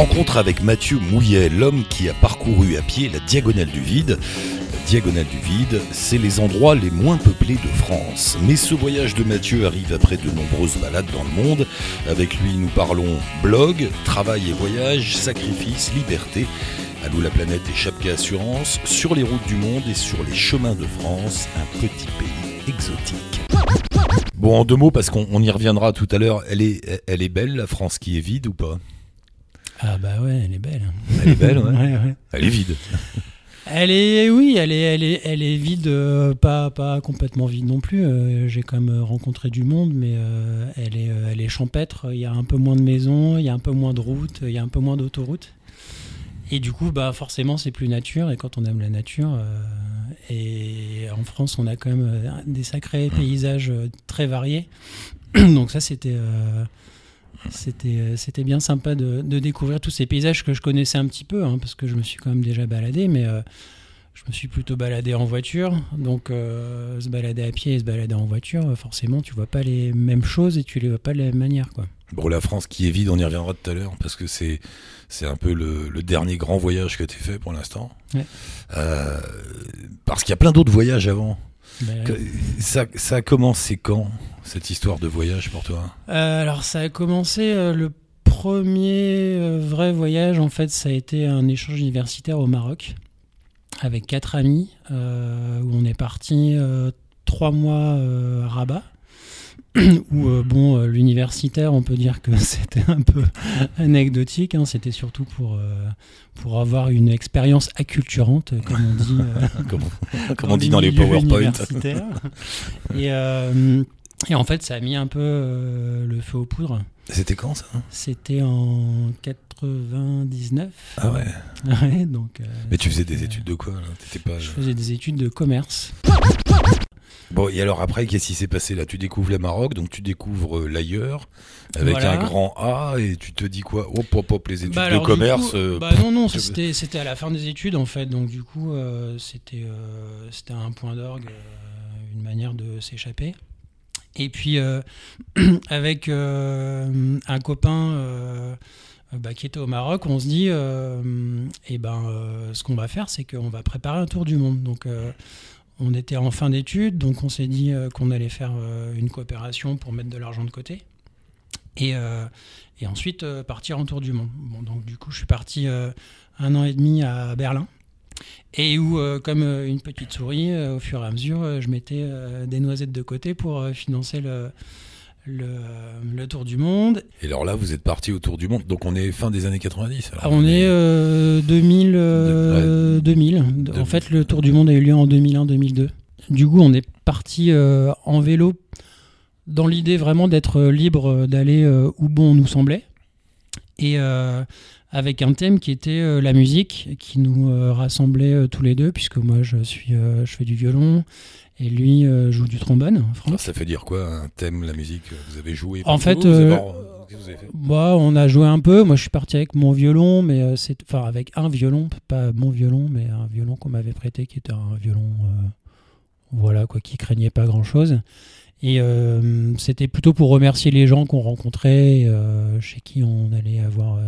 Rencontre avec Mathieu Mouillet, l'homme qui a parcouru à pied la diagonale du vide. La diagonale du vide, c'est les endroits les moins peuplés de France. Mais ce voyage de Mathieu arrive après de nombreuses balades dans le monde. Avec lui, nous parlons blog, travail et voyage, sacrifice, liberté. Allô la planète et Chapka Assurance, sur les routes du monde et sur les chemins de France, un petit pays exotique. Bon, en deux mots, parce qu'on y reviendra tout à l'heure, est, elle est belle, la France qui est vide ou pas? Ah bah ouais, elle est belle. Elle est belle, ouais. Ouais, ouais. Elle est vide. Elle est, oui, elle est, elle est, elle est vide, euh, pas, pas complètement vide non plus. Euh, J'ai quand même rencontré du monde, mais euh, elle, est, elle est champêtre. Il y a un peu moins de maisons, il y a un peu moins de routes, il y a un peu moins d'autoroutes. Et du coup, bah, forcément, c'est plus nature. Et quand on aime la nature, et en France, on a quand même des sacrés paysages très variés. Donc ça, c'était... c'était, euh, c'était bien sympa de, de découvrir tous ces paysages que je connaissais un petit peu, hein, parce que je me suis quand même déjà baladé, mais euh, je me suis plutôt baladé en voiture. Donc euh, se balader à pied et se balader en voiture, forcément, tu vois pas les mêmes choses et tu les vois pas de la même manière. Quoi. Bon, la France qui est vide, on y reviendra tout à l'heure, parce que c'est c'est un peu le, le dernier grand voyage que tu fait pour l'instant. Ouais. Euh, parce qu'il y a plein d'autres voyages avant. Ça, ça a commencé quand, cette histoire de voyage pour toi? Euh, alors ça a commencé euh, le premier euh, vrai voyage en fait ça a été un échange universitaire au Maroc avec quatre amis où on est parti trois mois à Rabat où euh, bon euh, l'universitaire on peut dire que c'était un peu anecdotique hein, c'était surtout pour euh, pour avoir une expérience acculturante comme on dit Comme, on dit dans les PowerPoint. et, et en fait, ça a mis un peu le feu aux poudres. C'était quand ça? C'était en 99. Ah ouais. Ouais, donc, Mais tu faisais des études de quoi là? Pas. je faisais des études de commerce. Bon, et alors après, qu'est-ce qui s'est passé là? Tu découvres le Maroc, donc tu découvres euh, l'ailleurs, avec Voilà. un grand A, et tu te dis quoi? Hop, hop, hop, les études Bah, de alors, commerce. coup, euh, bah non, non, c'était c'était à la fin des études en fait. Donc du coup, euh, c'était euh, c'était un point d'orgue, une manière de s'échapper. Et puis avec un copain bah, qui était au Maroc, on se dit, eh ben, ce qu'on va faire, c'est qu'on va préparer un tour du monde. Donc on était en fin d'études, donc on s'est dit euh, qu'on allait faire euh, une coopération pour mettre de l'argent de côté. Et, euh, ensuite partir en tour du monde. Bon, donc du coup, je suis parti un an et demi à Berlin. Et où, comme une petite souris, au fur et à mesure, je mettais des noisettes de côté pour financer le, le, le tour du monde. Et alors là, vous êtes parti autour du monde, donc on est fin des années 90. alors. Ah, on est euh, 2000. euh, De- 2000. En fait, le tour du monde a eu lieu en 2001-2002. Du coup, on est parti euh, en vélo dans l'idée vraiment d'être euh, libre d'aller euh, où bon nous semblait. Et avec un thème qui était euh, la musique, qui nous euh, rassemblait euh, tous les deux, puisque moi je, suis, je fais du violon et lui joue du trombone, Franck. Ça fait dire quoi, un thème, la musique Vous avez joué En fait, avez- Bah, on a joué un peu. Moi, je suis parti avec mon violon, mais c'est enfin avec un violon, pas mon violon, mais un violon qu'on m'avait prêté, qui était un violon, voilà quoi, qui craignait pas grand chose. Et c'était plutôt pour remercier les gens qu'on rencontrait, chez qui on allait avoir,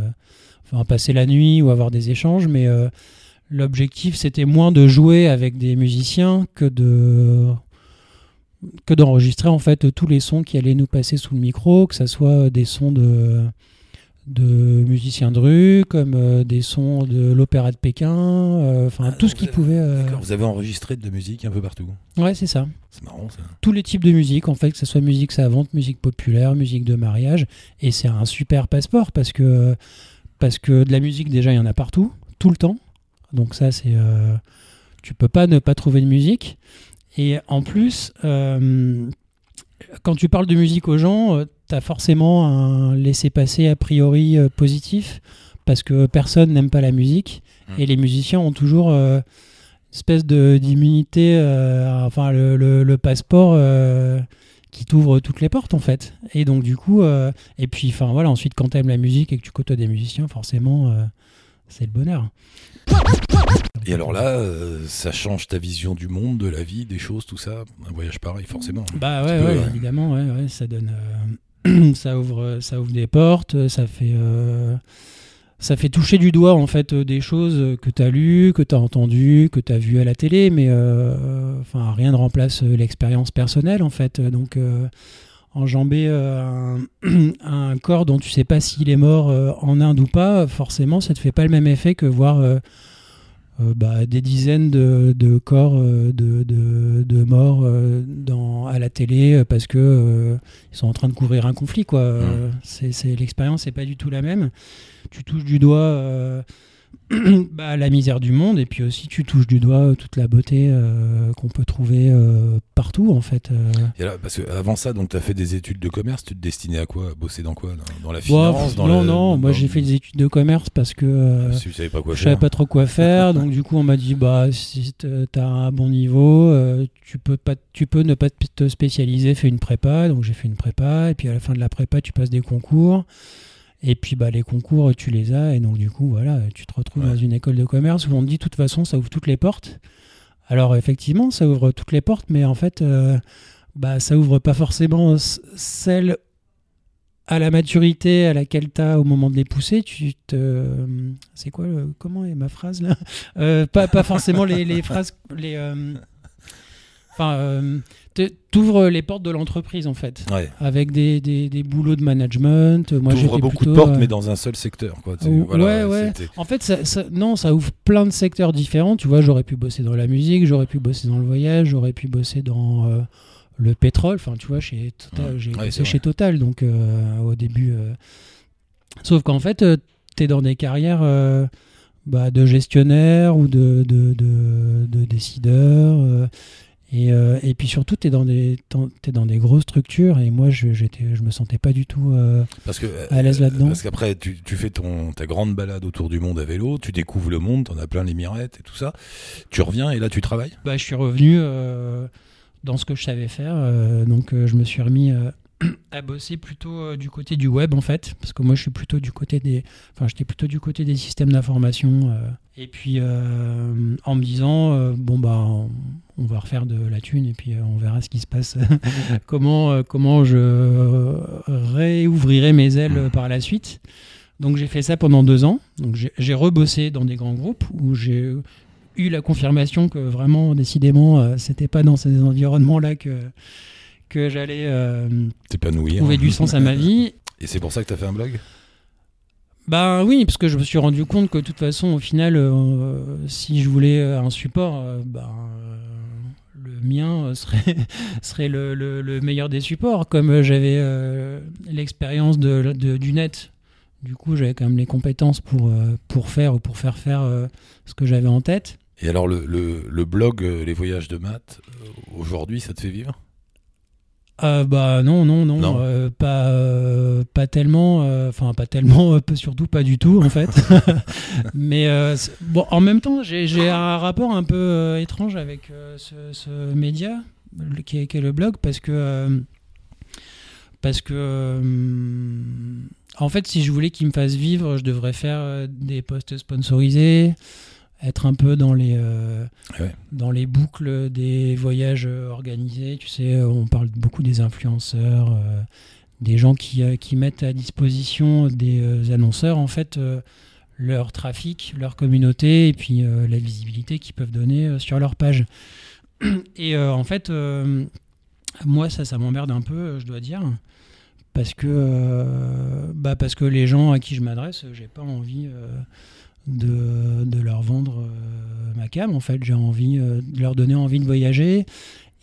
enfin passer la nuit ou avoir des échanges, mais euh, l'objectif c'était moins de jouer avec des musiciens que de que d'enregistrer en fait tous les sons qui allaient nous passer sous le micro, que ça soit des sons de de musiciens de rue, comme euh, des sons de l'opéra de Pékin, euh, enfin Ah, tout ce qui pouvait. euh, Vous avez enregistré de la musique un peu partout. Ouais, c'est ça. C'est marrant ça. Tous les types de musique, en fait, que ce soit musique savante, musique populaire, musique de mariage, et c'est un super passeport parce que parce que de la musique déjà il y en a partout, tout le temps. Donc ça c'est euh, tu peux pas ne pas trouver de musique. Et en plus, euh, quand tu parles de musique aux gens, tu as forcément un laisser-passer a priori euh, positif parce que personne n'aime pas la musique Mm. et les musiciens ont toujours euh, une espèce de d'immunité, euh, enfin le, le- le passeport euh, qui t'ouvre toutes les portes en fait. Et donc du coup, euh, et puis enfin voilà, ensuite quand tu aimes la musique et que tu côtoies des musiciens, forcément euh, c'est le bonheur. Et alors là, euh, ça change ta vision du monde, de la vie, des choses, tout ça? Un voyage pareil, forcément. Bah Un ouais, petit peu, ouais, ouais. évidemment, ouais, ça donne, ça ouvre, ça ouvre des portes, ça fait, ça fait toucher du doigt en fait des choses que tu as lues, que tu as entendues, que tu as vues à la télé, mais enfin rien ne remplace l'expérience personnelle en fait. Donc enjamber un, un, corps dont tu sais pas s'il est mort en Inde ou pas, forcément ça te fait pas le même effet que voir euh, bah, des dizaines de, corps euh, de, morts euh, dans, à la télé parce que ils sont en train de couvrir un conflit quoi. C'est l'expérience n'est pas du tout la même. Tu touches du doigt bah, la misère du monde et puis aussi tu touches du doigt toute la beauté euh, qu'on peut trouver euh, partout en fait. Euh. parce que avant ça, donc tu as fait des études de commerce, tu te destinais à quoi? Bosser dans quoi? Dans, la finance Non, non, moi j'ai fait des études de commerce parce que si savais pas quoi je savais pas trop quoi faire, donc du coup on m'a dit bah si tu as un bon niveau, tu peux pas, tu peux ne pas te spécialiser, fais une prépa, donc j'ai fait une prépa et puis à la fin de la prépa tu passes des concours. Et puis bah, les concours, tu les as, et donc du coup, voilà, tu te retrouves dans une école de commerce où on te dit de toute façon, ça ouvre toutes les portes. Alors effectivement, ça ouvre toutes les portes, mais en fait, euh, bah, ça ouvre pas forcément celle à la maturité à laquelle tu as au moment de les pousser. Tu te... C'est quoi, comment est ma phrase là? Euh, pas, pas forcément les, les phrases... Les, euh, Enfin t'ouvres les portes de l'entreprise en fait, avec des, des, des, boulots de management. Moi, j'ouvres beaucoup de portes, euh, mais dans un seul secteur. Quoi. ouais, ouais. En fait, ça, non, ça ouvre plein de secteurs différents. Tu vois, j'aurais pu bosser dans la musique, j'aurais pu bosser dans le voyage, j'aurais pu bosser dans euh, le pétrole. Enfin, tu vois, chez Total, j'ai bossé chez Total, donc euh, au début. Sauf qu'en fait, tu es dans des carrières. Bah, de gestionnaire ou de, de, de, de décideur et, euh, et, puis surtout, tu es, dans des, es dans des grosses structures et moi, je, je me sentais pas du tout euh, parce que, à l'aise là-dedans. Parce qu'après, tu, tu, fais ton, ta grande balade autour du monde à vélo, tu découvres le monde, tu en as plein les mirettes et tout ça. Tu reviens et là, tu travailles? Bah, Je suis revenu euh, dans ce que je savais faire. donc, je me suis remis à bosser plutôt euh, du côté du web en fait, parce que moi je suis plutôt du côté des, enfin j'étais plutôt du côté des systèmes d'information. Euh. et puis euh, en me disant bon bah on, va refaire de la thune et puis on verra ce qui se passe, comment comment je réouvrirai mes ailes par la suite. Donc j'ai fait ça pendant deux ans. Donc j'ai rebossé dans des grands groupes où j'ai eu la confirmation que vraiment décidément c'était pas dans ces environnements là que que j'allais euh, trouver du sens à ma vie. Et c'est pour ça que tu as fait un blog? Bah oui, parce que je me suis rendu compte que de toute façon, au final, euh, si je voulais un support, euh, bah, le mien serait, serait le, le, meilleur des supports. Comme j'avais l'expérience de, du net, du coup, j'avais quand même les compétences pour, pour faire ou pour faire faire ce que j'avais en tête. Et alors, le, le blog Les Voyages de Maths, aujourd'hui, ça te fait vivre? Euh, bah non non non, euh, pas euh, pas tellement enfin pas tellement surtout pas du tout en fait. Mais bon en même temps j'ai un rapport un peu étrange avec ce, média qui est, le blog parce que parce que en fait si je voulais qu'il me fasse vivre je devrais faire des posts sponsorisés être un peu dans les, euh, dans les boucles des voyages organisés. Tu sais, on parle beaucoup des influenceurs, euh, des gens qui, euh, qui, mettent à disposition des annonceurs, en fait, leur trafic, leur communauté et puis la visibilité qu'ils peuvent donner sur leur page. Et en fait, moi, ça, ça m'emmerde un peu, je dois dire. Parce que, bah parce que les gens à qui je m'adresse, j'ai pas envie de, de leur vendre euh, ma cam. En fait, j'ai envie euh, de leur donner envie de voyager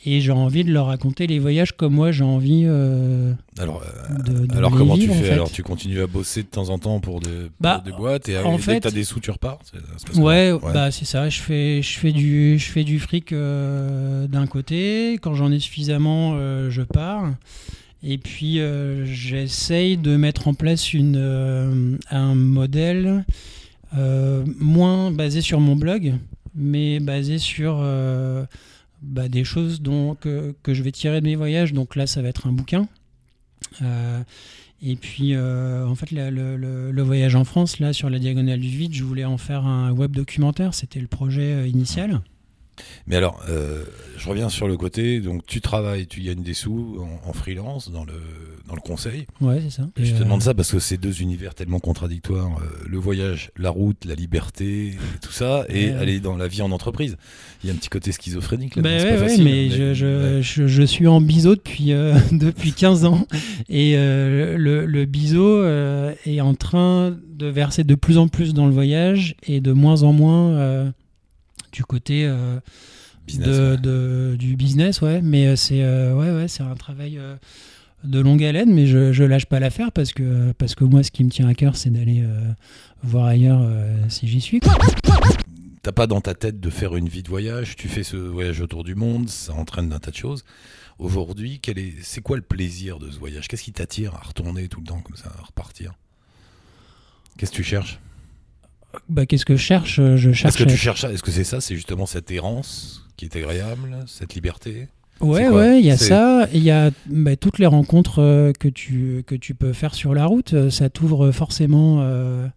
et j'ai envie de leur raconter les voyages comme moi j'ai envie euh, alors alors comment tu fais? alors tu continues à bosser de temps en temps pour, des, bah, des boîtes et en dès fait, que tu as des sous tu repars ouais, bah c'est ça. Je fais je fais du je fais du fric d'un côté. Quand j'en ai suffisamment je pars. Et puis j'essaye de mettre en place une un modèle euh, moins basé sur mon blog, mais basé sur euh, bah, des choses dont, que, que, je vais tirer de mes voyages. Donc là, ça va être un bouquin. Euh, et puis, en fait, le, le, voyage en France, là, sur la diagonale du vide, je voulais en faire un web documentaire. C'était le projet initial. Mais alors, euh, je reviens sur le côté, donc tu travailles, tu gagnes des sous en, en freelance dans le, dans le conseil. Ouais, c'est ça. Et je te euh, demande ça parce que c'est deux univers tellement contradictoires. euh, le voyage, la route, la liberté, tout ça, et Ouais. aller dans la vie en entreprise. Il y a un petit côté schizophrénique là. Bah c'est ouais, pas facile, mais hein, je, je, je, je suis en biseau depuis, depuis 15 ans et le, le biseau est en train de verser de plus en plus dans le voyage et de moins en moins du côté euh, Business, de, ouais. de- du business, ouais. Mais euh, c'est euh, ouais, ouais, c'est un travail de longue haleine, mais je, je lâche pas l'affaire parce que, parce que moi, ce qui me tient à cœur, c'est d'aller voir ailleurs si j'y suis. quoi. T'as pas dans ta tête de faire une vie de voyage, tu fais ce voyage autour du monde, ça entraîne d'un tas de choses. Aujourd'hui, quel est, c'est quoi le plaisir de ce voyage? Qu'est-ce qui t'attire à retourner tout le temps comme ça, à repartir? Qu'est-ce que tu cherches? Bah, qu'est-ce que je cherche Je cherche. Est-ce que tu cherches ça Est-ce que c'est ça C'est justement cette errance qui est agréable, cette liberté? Ouais, ouais, il y a ça. Il y a bah, toutes les rencontres euh, que, tu, que tu peux faire sur la route. euh, Ça t'ouvre forcément. euh,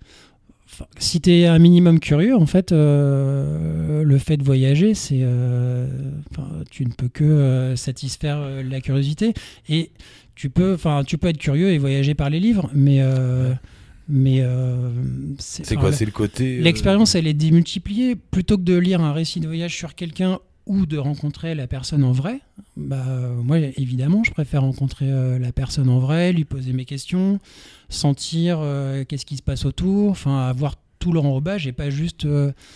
si tu es un minimum curieux, en fait, euh, le fait de voyager, c'est. euh, tu ne peux que euh, satisfaire euh, la curiosité. Et tu peux, enfin, tu peux être curieux et voyager par les livres, mais. euh, Ouais. Mais euh, C'est quoi C'est le côté. euh, L'expérience, elle est démultipliée. Plutôt que de lire un récit de voyage sur quelqu'un ou de rencontrer la personne en vrai, bah, moi, évidemment, je préfère rencontrer euh, la personne en vrai, lui poser mes questions, sentir qu'est-ce qui se passe autour, enfin, avoir tout l'enrobage et pas juste.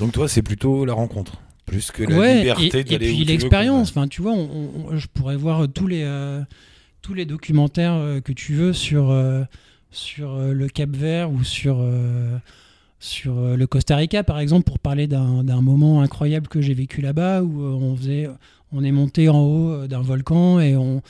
Donc toi, c'est plutôt la rencontre, plus que la ouais, liberté et, et puis l'expérience. Enfin, tu vois, on- on- je pourrais voir tous les, tous les documentaires que tu veux sur, sur euh, le Cap Vert ou sur, euh, sur euh, le Costa Rica, par exemple, pour parler d'un moment incroyable que j'ai vécu là-bas où on, faisait, on est monté en haut d'un volcan et on,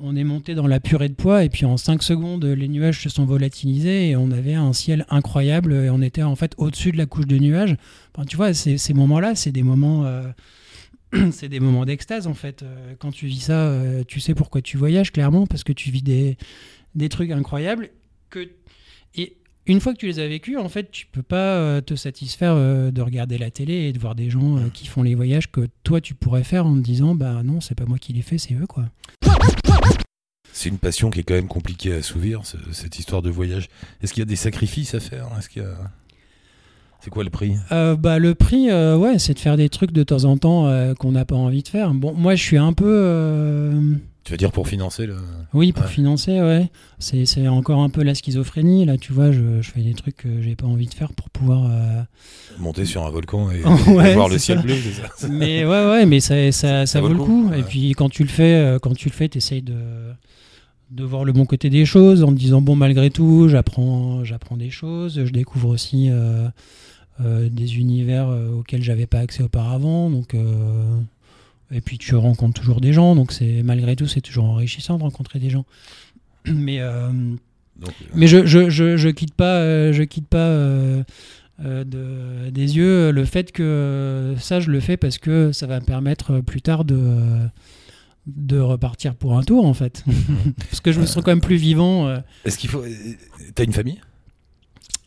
on est monté dans la purée de poids et puis en 5 secondes, les nuages se sont volatilisés et on avait un ciel incroyable et on était en fait au-dessus de la couche de nuages. Enfin, tu vois, ces, moments-là, c'est des moments... c'est des moments d'extase en fait. Quand tu vis ça, tu sais pourquoi tu voyages clairement parce que tu vis des, des trucs incroyables que et une fois que tu les as vécus, en fait, tu peux pas euh, te satisfaire euh, de regarder la télé et de voir des gens euh, qui font les voyages que toi tu pourrais faire en te disant bah non, c'est pas moi qui les fais, c'est eux quoi. C'est une passion qui est quand même compliquée à assouvir, ce- cette histoire de voyage. Est-ce qu'il y a des sacrifices à faire? Est-ce qu'il y a... C'est quoi le prix? Euh, bah, le prix, euh, ouais, c'est de faire des trucs de temps en temps euh, qu'on n'a pas envie de faire. Bon, moi, je suis un peu. Tu veux dire pour financer le... Oui, pour Ouais. financer, ouais. C'est encore un peu la schizophrénie. Là, tu vois, je, je fais des trucs que j'ai pas envie de faire pour pouvoir. euh, monter sur un volcan et, Ouais, voir le ciel ça. bleu ça Mais ouais, ouais, mais ça, ça, ça, vaut le coup. ouais. Et puis quand tu le fais, euh, quand tu le fais, t'essayes de de voir le bon côté des choses en te disant bon malgré tout j'apprends j'apprends des choses je découvre aussi euh, euh, des univers auxquels j'avais pas accès auparavant donc et puis tu rencontres toujours des gens donc c'est malgré tout c'est toujours enrichissant de rencontrer des gens mais euh, Donc, euh, mais je, je, je, je quitte pas, euh, je quitte pas euh, de, des yeux le fait que ça, je le fais parce que ça va me permettre plus tard de, de repartir pour un tour, en fait. parce que je me sens quand même plus vivant. Est-ce qu'il faut... T'as une famille?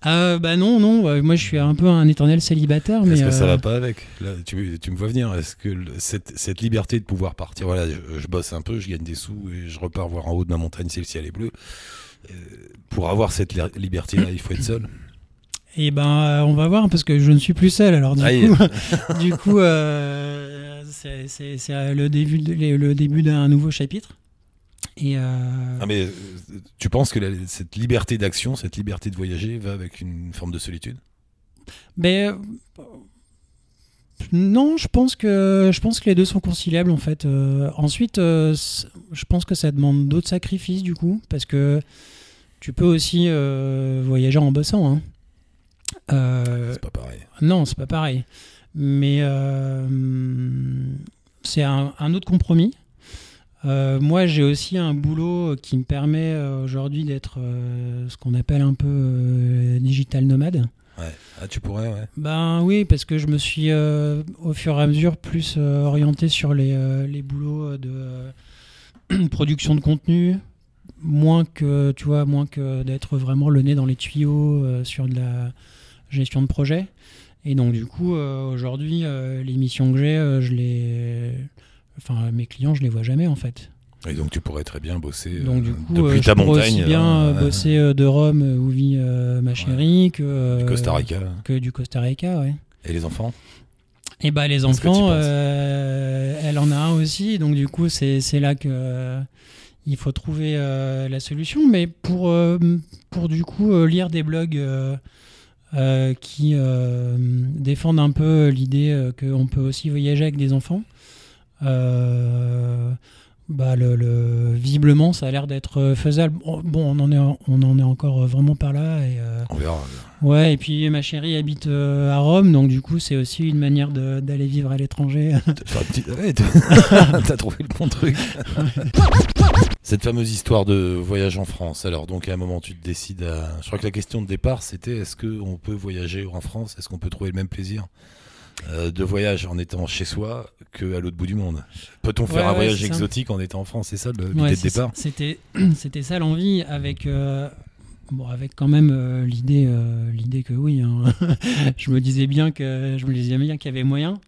Ah, bah non, non, euh, moi je suis un peu un éternel célibataire. Mais, Est-ce que ça euh, va pas avec Là, tu, tu me vois venir. Est-ce que cette, cette liberté de pouvoir partir, voilà, je, je bosse un peu, je gagne des sous et je repars voir en haut de ma montagne si le ciel est bleu. Euh, pour avoir cette li- liberté-là, il faut être seul. Et ben, euh, on va voir parce que je ne suis plus seul. Alors du Aïe. coup, du coup, euh, c'est- euh, le début, de- le début d'un nouveau chapitre. Et euh, Ah, mais euh, tu penses que la- cette liberté d'action, cette liberté de voyager va avec une forme de solitude? Mais euh, non, je pense que je pense que les deux sont conciliables en fait. Euh, ensuite, euh, je pense que ça demande d'autres sacrifices du coup, parce que tu peux aussi euh, voyager en bossant. Hein. C'est pas pareil. non, c'est pas pareil. Mais c'est un, un autre compromis. Euh, moi, j'ai aussi un boulot qui me permet euh, aujourd'hui d'être euh, ce qu'on appelle un peu euh, digital nomade. Ouais. Ah, tu pourrais, ouais. Ben oui, parce que je me suis au fur et à mesure plus orienté sur les, les boulots de production de contenu, moins que tu vois, moins que d'être vraiment le nez dans les tuyaux sur de la gestion de projet. Et donc du coup, aujourd'hui, les missions que j'ai, je les, enfin mes clients, je les vois jamais en fait. Et donc tu pourrais très bien bosser donc, du coup, depuis je ta montagne. aussi bien bosser de Rome où vit ma chérie que du Costa Rica. Que du Costa Rica, ouais. Et les enfants? Et bah les enfants, euh, elle en a un aussi, donc du coup c'est là que euh, il faut trouver euh, la solution. Mais pour pour du coup lire des blogs qui défendent un peu l'idée qu'on peut aussi voyager avec des enfants. Bah le, visiblement ça a l'air d'être faisable bon on en est on en est encore vraiment par là et on verra Ouais, et puis ma chérie habite euh, à Rome, donc du coup, c'est aussi une manière d'aller vivre à l'étranger. T'as trouvé le bon truc. Cette fameuse histoire de voyage en France. Alors, donc, à un moment, tu te décides à. Je crois que la question de départ, c'était est-ce qu'on peut voyager en France? Est-ce qu'on peut trouver le même plaisir? Euh, de voyage en étant chez soi qu'à l'autre bout du monde Peut-on faire un voyage exotique en étant en France? C'est ça l'idée de départ? C'était ça l'envie avec. Euh, Bon, avec quand même euh, l'idée, l'idée que oui, hein. je me disais bien que je me disais bien qu'il y avait moyen,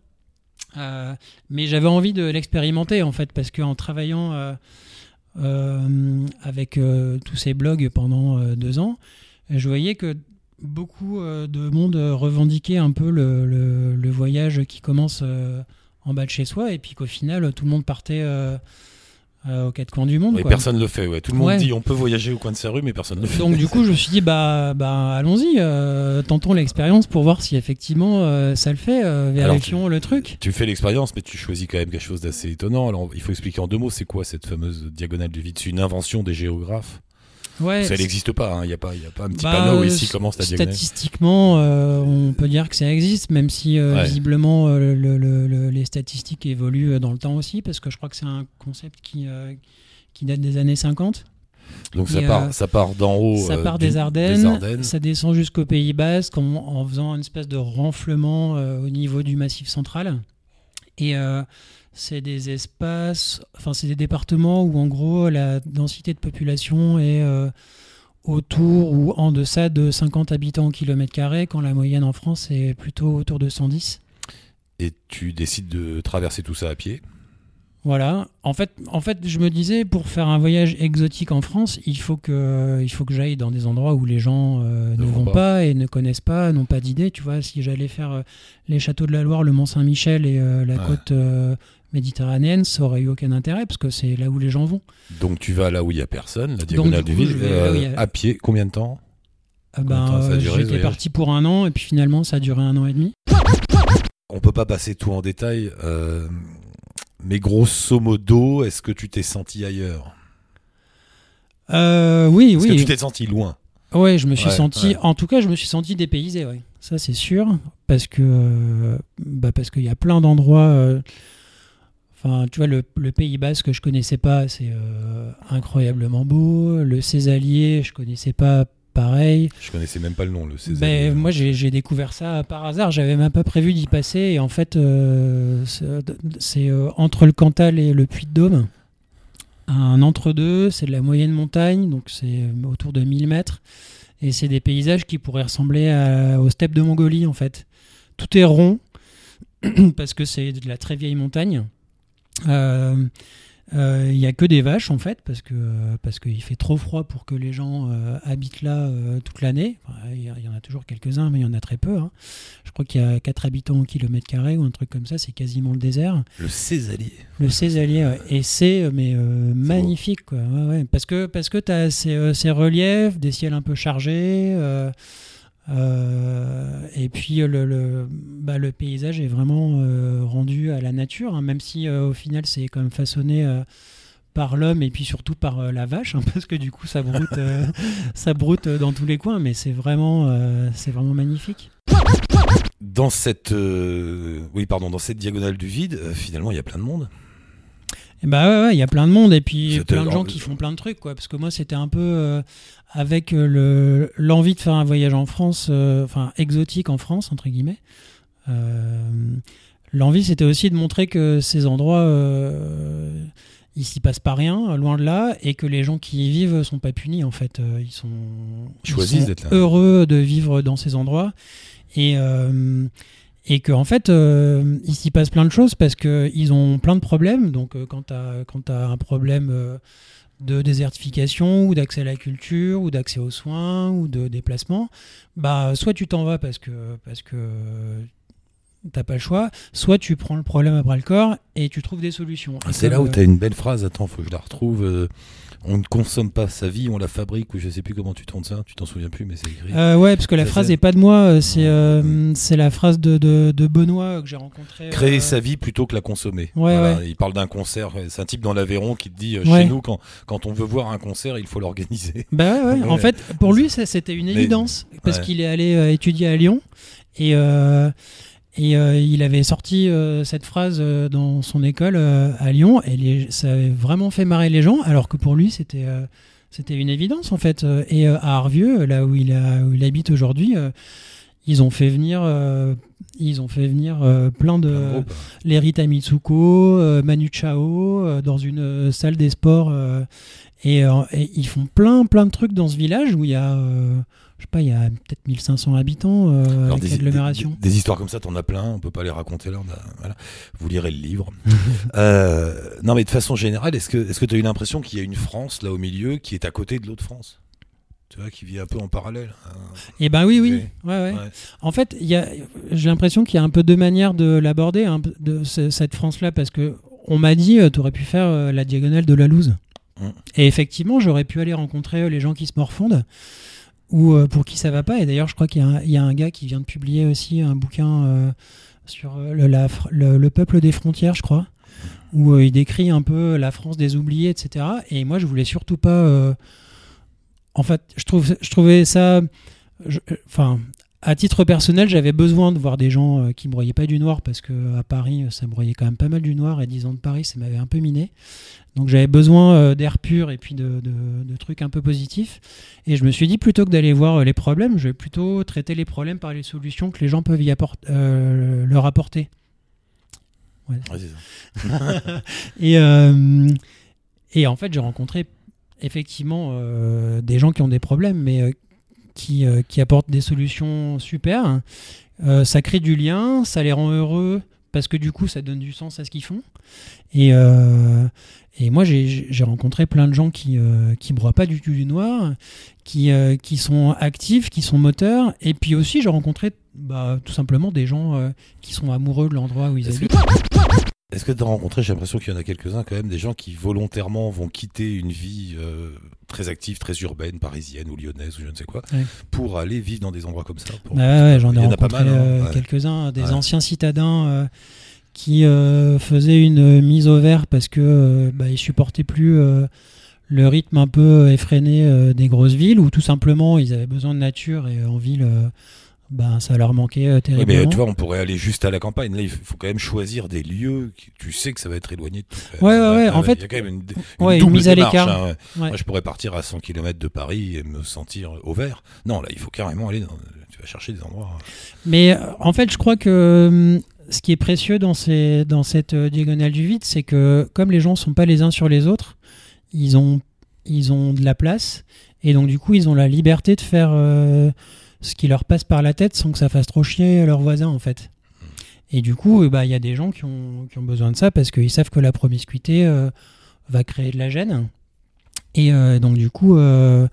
mais j'avais envie de l'expérimenter en fait parce qu'en travaillant avec tous ces blogs pendant deux ans, je voyais que beaucoup de monde revendiquait un peu le, le voyage qui commence en bas de chez soi et puis qu'au final tout le monde partait euh, aux quatre coins du monde. Et personne le fait, ouais. Tout le monde dit on peut voyager au coin de sa rue, mais personne ne le fait. Donc du coup, je me suis dit bah, bah allons-y, euh, tentons l'expérience pour voir si effectivement euh, ça le fait. vérifions le truc. Tu fais l'expérience, mais tu choisis quand même quelque chose d'assez étonnant. Alors il faut expliquer en deux mots, c'est quoi cette fameuse diagonale du vide C'est une invention des géographes? Ouais, ça n'existe pas, il hein. n'y a, pas, y a pas un petit bah, panneau ici commence la. Statistiquement, on peut dire que ça existe, même si visiblement le, les statistiques évoluent dans le temps aussi, parce que je crois que c'est un concept qui, qui date des années 50. Donc ça, part, ça part d'en haut. Ça part des Ardennes, ça descend jusqu'au Pays Basque en, en, faisant une espèce de renflement au niveau du massif central. Et c'est des espaces, enfin c'est des départements où en gros la densité de population est euh, autour ou en deçà de 50 habitants au kilomètre carré, quand la moyenne en France est plutôt autour de 110. Et tu décides de traverser tout ça à pied? Voilà. En fait, en fait, je me disais, pour faire un voyage exotique en France, il faut que, il faut que j'aille dans des endroits où les gens euh, ne, vont pas. et ne connaissent pas, n'ont pas d'idée. Tu vois, si j'allais faire euh, les châteaux de la Loire, le Mont Saint-Michel et la côte méditerranéenne, ça aurait eu aucun intérêt parce que c'est là où les gens vont. Donc tu vas là où il y a personne, la diagonale du vide, euh, à pied, combien de temps? Ah ben, J'étais parti pour un an et puis finalement ça a duré un an et demi. On peut pas passer tout en détail, euh, mais grosso modo, est-ce que tu t'es senti ailleurs? Euh, Oui, est-ce oui. que tu t'es senti loin? Oui, je me suis senti, en tout cas, je me suis senti dépaysé, oui. Ça c'est sûr, parce que bah parce qu'il y a plein d'endroits Enfin, tu vois, le, Pays Basque que je connaissais pas, c'est euh, incroyablement beau. Le Césalier, je connaissais pas pareil. Je connaissais même pas le nom, le Césalier. Ben, moi, j'ai découvert ça par hasard. J'avais même pas prévu d'y passer. Et en fait, euh, c'est euh, entre le Cantal et le Puy-de-Dôme. Un entre-deux, c'est de la moyenne montagne, donc c'est autour de 1000 mètres. Et c'est des paysages qui pourraient ressembler aux steppes de Mongolie, en fait. Tout est rond, parce que c'est de la très vieille montagne. Euh, euh, il n'y a que des vaches en fait parce que parce qu'il fait trop froid pour que les gens euh, habitent là toute l'année. Il y, en a toujours quelques-uns, mais il y en a très peu. Hein. Je crois qu'il y a 4 habitants au kilomètre carré ou un truc comme ça. C'est quasiment le désert. Le Césalier. Le Césalier, et c'est mais magnifique quoi. Parce que parce que tu as ces, ces, reliefs, des ciels un peu chargés. Euh, et puis le, le, bah, le, paysage est vraiment euh, rendu à la nature, hein, même si euh, au final c'est quand même façonné par l'homme et puis surtout par la vache, hein, parce que du coup ça broute, ça broute dans tous les coins, mais c'est vraiment, c'est vraiment magnifique. Dans cette, oui pardon, dans cette diagonale du vide, finalement il y a plein de monde. Bah ouais, il y a plein de monde et puis plein de gens qui font plein de trucs, quoi. Parce que moi, c'était un peu avec euh, le, l'envie de faire un voyage en France, euh, enfin exotique en France, entre guillemets. Euh, l'envie, c'était aussi de montrer que ces endroits, il s'y passe pas rien, loin de là, et que les gens qui y vivent sont pas punis en fait. Euh, ils sont, ils sont heureux de vivre dans ces endroits et euh, et que en fait euh, il s'y passe plein de choses parce que ils ont plein de problèmes. Donc euh, quand t'as quand t'as un problème euh, de désertification ou d'accès à la culture ou d'accès aux soins ou de déplacement, bah soit tu t'en vas parce que parce que t'as pas le choix, soit tu prends le problème à bras le corps et tu trouves des solutions. Et C'est là où tu as une belle phrase. Attends, faut que je la retrouve. On ne consomme pas sa vie, on la fabrique, ou je sais plus comment tu tournes ça. Tu t'en souviens plus, mais c'est écrit. Euh, ouais, parce que la Ça, phrase n'est pas de moi, euh, c'est euh, c'est la phrase de, de, de Benoît que j'ai rencontré. Créer euh, sa vie plutôt que la consommer. Ouais, Voilà, ouais. Il parle d'un concert. C'est un type dans l'Aveyron qui te dit Ouais. chez nous, quand, quand on veut voir un concert, il faut l'organiser. Bah ouais. En fait, pour lui, c'était une Mais- évidence parce qu'il est allé étudier à Lyon et et euh, il avait sorti euh, cette phrase euh, dans son école euh, à Lyon et les- ça avait vraiment fait marrer les gens, alors que pour lui, c'était euh, c'était une évidence en fait. Euh, Et euh, à Arvieux, là où il a, où il habite aujourd'hui, euh, ils ont fait venir euh, ils ont fait venir euh, plein de Rita Mitsuko, euh, Manu Chao, euh, dans une euh, salle des sports. Euh, et, euh, et ils font plein, plein de trucs dans ce village où il y a, euh, je sais pas, il y a peut-être 1500 habitants euh, Alors, avec des, l'agglomération. des- des histoires comme ça, t'en as plein. On peut pas les raconter là. on a- voilà. Vous lirez le livre. Euh, non, mais de façon générale, est-ce que est-ce que tu as eu l'impression qu'il y a une France là au milieu qui est à côté de l'autre France? Tu vois, qui vit un peu en parallèle. hein. Et ben oui, oui. Ouais, ouais. Ouais. En fait, j'ai l'impression qu'il y a un peu deux manières de l'aborder, de ce- cette France-là, parce que on m'a dit, tu aurais pu faire la diagonale de la Louse. Et effectivement, j'aurais pu aller rencontrer euh, les gens qui se morfondent ou euh, pour qui ça va pas. Et d'ailleurs, je crois qu'il y, a un- gars qui vient de publier aussi un bouquin euh, sur le, peuple des frontières, je crois, où il décrit un peu la France des oubliés, etc. Et moi, je voulais surtout pas. en fait, je, trouve, je trouvais ça. Enfin, à titre personnel, j'avais besoin de voir des gens euh, qui broyaient pas du noir parce que à Paris, euh, ça broyait quand même pas mal du noir et 10 ans de Paris, ça m'avait un peu miné. Donc j'avais besoin euh, d'air pur et puis de, de- de trucs un peu positifs. Et je me suis dit, plutôt que d'aller voir les problèmes, je vais plutôt traiter les problèmes par les solutions que les gens peuvent y euh, leur apporter. Ouais, c'est ça. Et, euh, et en fait, j'ai rencontré effectivement euh, des gens qui ont des problèmes, mais qui, euh, qui apportent des solutions super. Euh, ça crée du lien, ça les rend heureux parce que du coup, ça donne du sens à ce qu'ils font. Et, euh, et moi, j'ai- rencontré plein de gens qui euh, qui broient pas du tout du noir, qui, euh, qui sont actifs, qui sont moteurs. Et puis aussi, j'ai rencontré bah, tout simplement des gens qui sont amoureux de l'endroit où ils que habitent. Est-ce que tu as rencontré, j'ai l'impression qu'il y en a quelques-uns quand même, des gens qui volontairement vont quitter une vie euh, très active, très urbaine, parisienne ou lyonnaise ou je ne sais quoi, Ouais. pour aller vivre dans des endroits comme ça pour- Ouais, ouais, j'en ai Il y en a pas rencontré mal, hein, euh, quelques-uns, des Ouais. anciens citadins euh, qui faisaient une mise au vert parce que bah, ils supportaient plus le rythme un peu effréné des grosses villes ou tout simplement ils avaient besoin de nature et en ville ben, ça leur manquait euh, Oui, terriblement. mais tu vois, on pourrait aller juste à la campagne. Là, il faut quand même choisir des lieux. qui- tu sais que ça va être éloigné de tout. Ouais, ouais, ouais, en fait- Il y a quand même une, une Ouais, une double mise à l'écart. hein, ouais. Ouais. Moi, je pourrais partir à 100 km de Paris et me sentir au vert. Non, là, il faut carrément aller. Dans, tu vas chercher des endroits. hein. Mais euh, en fait, je crois que hum, ce qui est précieux dans, ces, dans cette euh, diagonale du vide, c'est que comme les gens sont pas les uns sur les autres, ils ont, ils ont de la place et donc du coup, ils ont la liberté de faire euh, ce qui leur passe par la tête sans que ça fasse trop chier leurs voisins en fait. Et du coup, bah, il y a des gens qui ont, qui ont besoin de ça parce qu'ils savent que la promiscuité euh, va créer de la gêne. Et euh, donc du coup, euh,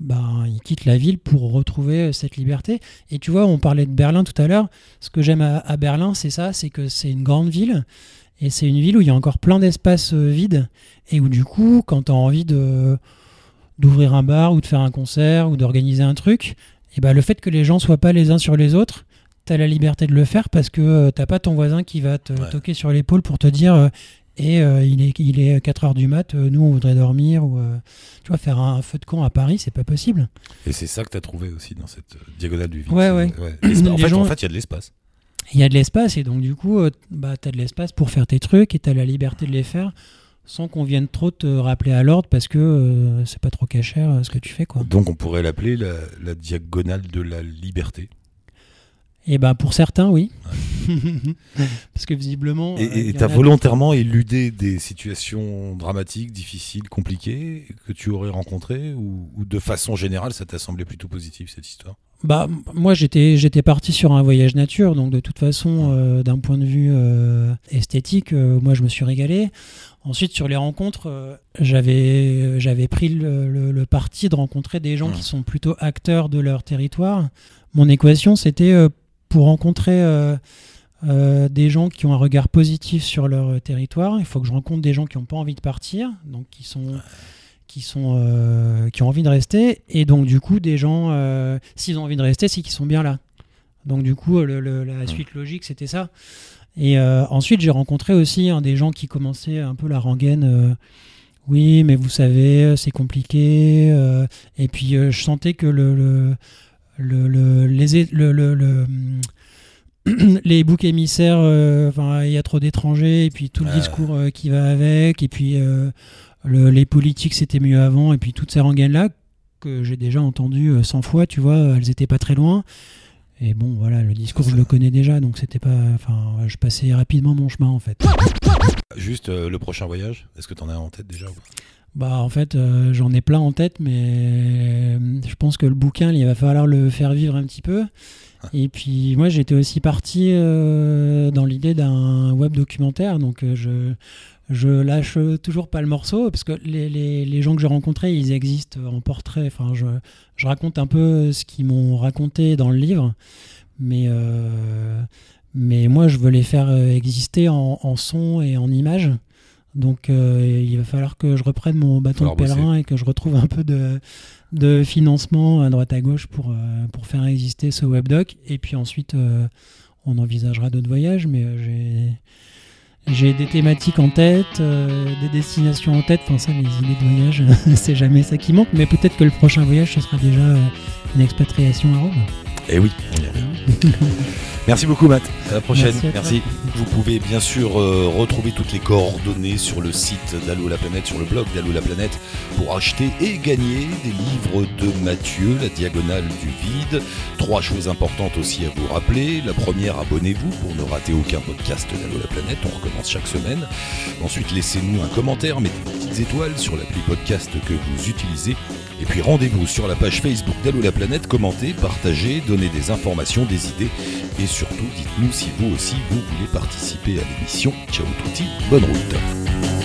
bah, ils quittent la ville pour retrouver cette liberté. Et tu vois, on parlait de Berlin tout à l'heure. Ce que j'aime à, Berlin, c'est ça, c'est que c'est une grande ville. Et c'est une ville où il y a encore plein d'espaces vides. Et où du coup, quand tu as envie d'ouvrir un bar ou de faire un concert ou d'organiser un truc, et ben le fait que les gens soient pas les uns sur les autres, tu as la liberté de le faire parce que euh, t'as pas ton voisin qui va te Ouais. toquer sur l'épaule pour te dire euh, et euh, il est il est 4 heures du mat, euh, nous on voudrait dormir ou tu vois faire un feu de camp à Paris, c'est pas possible. Et c'est ça que tu as trouvé aussi dans cette diagonale du vide. Ouais, ouais. En fait, gens- en fait, il y a de l'espace. Il y a de l'espace et donc du coup, bah, tu as de l'espace pour faire tes trucs et tu as la liberté de les faire sans qu'on vienne trop te rappeler à l'ordre parce que euh, c'est pas trop cachère euh, ce que tu fais. quoi. Donc, on pourrait l'appeler la, la diagonale de la liberté. Et ben pour certains, oui. Parce que visiblement. Et tu as volontairement éludé des situations dramatiques, difficiles, compliquées que tu aurais rencontrées ou, de façon générale, ça t'a semblé plutôt positif cette histoire? Bah, moi j'étais j'étais parti sur un voyage nature, donc de toute façon, euh, d'un point de vue euh, esthétique, euh, moi je me suis régalé. Ensuite, sur les rencontres, j'avais j'avais pris le, parti de rencontrer des gens qui sont plutôt acteurs de leur territoire. Mon équation, c'était pour rencontrer des gens qui ont un regard positif sur leur territoire. Il faut que je rencontre des gens qui n'ont pas envie de partir, donc qui sont qui sont euh, qui ont envie de rester et donc du coup des gens euh, s'ils ont envie de rester c'est qu'ils sont bien là donc du coup la suite logique c'était ça et euh, ensuite j'ai rencontré aussi hein, des gens qui commençaient un peu la rengaine oui mais vous savez c'est compliqué et puis je sentais que le, le, le les le, les boucs émissaires, enfin, il y a trop d'étrangers, et puis tout le discours qui va avec, et puis les politiques c'était mieux avant, et puis toutes ces rengaines-là que j'ai déjà entendues 100 euh, fois, tu vois, elles étaient pas très loin. Et bon, voilà, le discours, je le connais déjà, donc c'était pas. Enfin, je passais rapidement mon chemin en fait. Juste euh, le prochain voyage, est-ce que tu en as en tête déjà Bah, en fait, euh, j'en ai plein en tête, mais je pense que le bouquin, il va falloir le faire vivre un petit peu. Et puis, moi, j'étais aussi parti dans l'idée d'un web documentaire, donc je je lâche toujours pas le morceau parce que les, les, les gens que j'ai rencontrés, ils existent en portrait. Enfin, je, je raconte un peu ce qu'ils m'ont raconté dans le livre, mais, euh, mais moi, je veux les faire exister en, en son et en image. Donc, euh, il va falloir que je reprenne mon bâton de pèlerin et que je retrouve un peu de, de financement à droite à gauche pour, euh, pour faire exister ce webdoc. Et puis ensuite, on envisagera d'autres voyages, mais j'ai j'ai des thématiques en tête, euh, des destinations en tête. Enfin, ça, les idées de voyage, c'est jamais ça qui manque. Mais peut-être que le prochain voyage, ce sera déjà euh, une expatriation à Rome. Eh oui, on y. Merci beaucoup Matt. À la prochaine. Merci. Vous pouvez bien sûr euh, retrouver toutes les coordonnées sur le site d'Allo la planète, sur le blog d'Allo la planète, pour acheter et gagner des livres de Mathieu, La diagonale du vide. Trois choses importantes aussi à vous rappeler. La première, abonnez-vous pour ne rater aucun podcast d'Allo la planète. On recommence chaque semaine. Ensuite, laissez-nous un commentaire, mettez des petites étoiles sur l'appli podcast que vous utilisez. Et puis rendez-vous sur la page Facebook d'Allo la planète, commentez, partagez, donnez des informations, des idées et surtout dites-nous si vous aussi vous voulez participer à l'émission. Ciao tutti, bonne route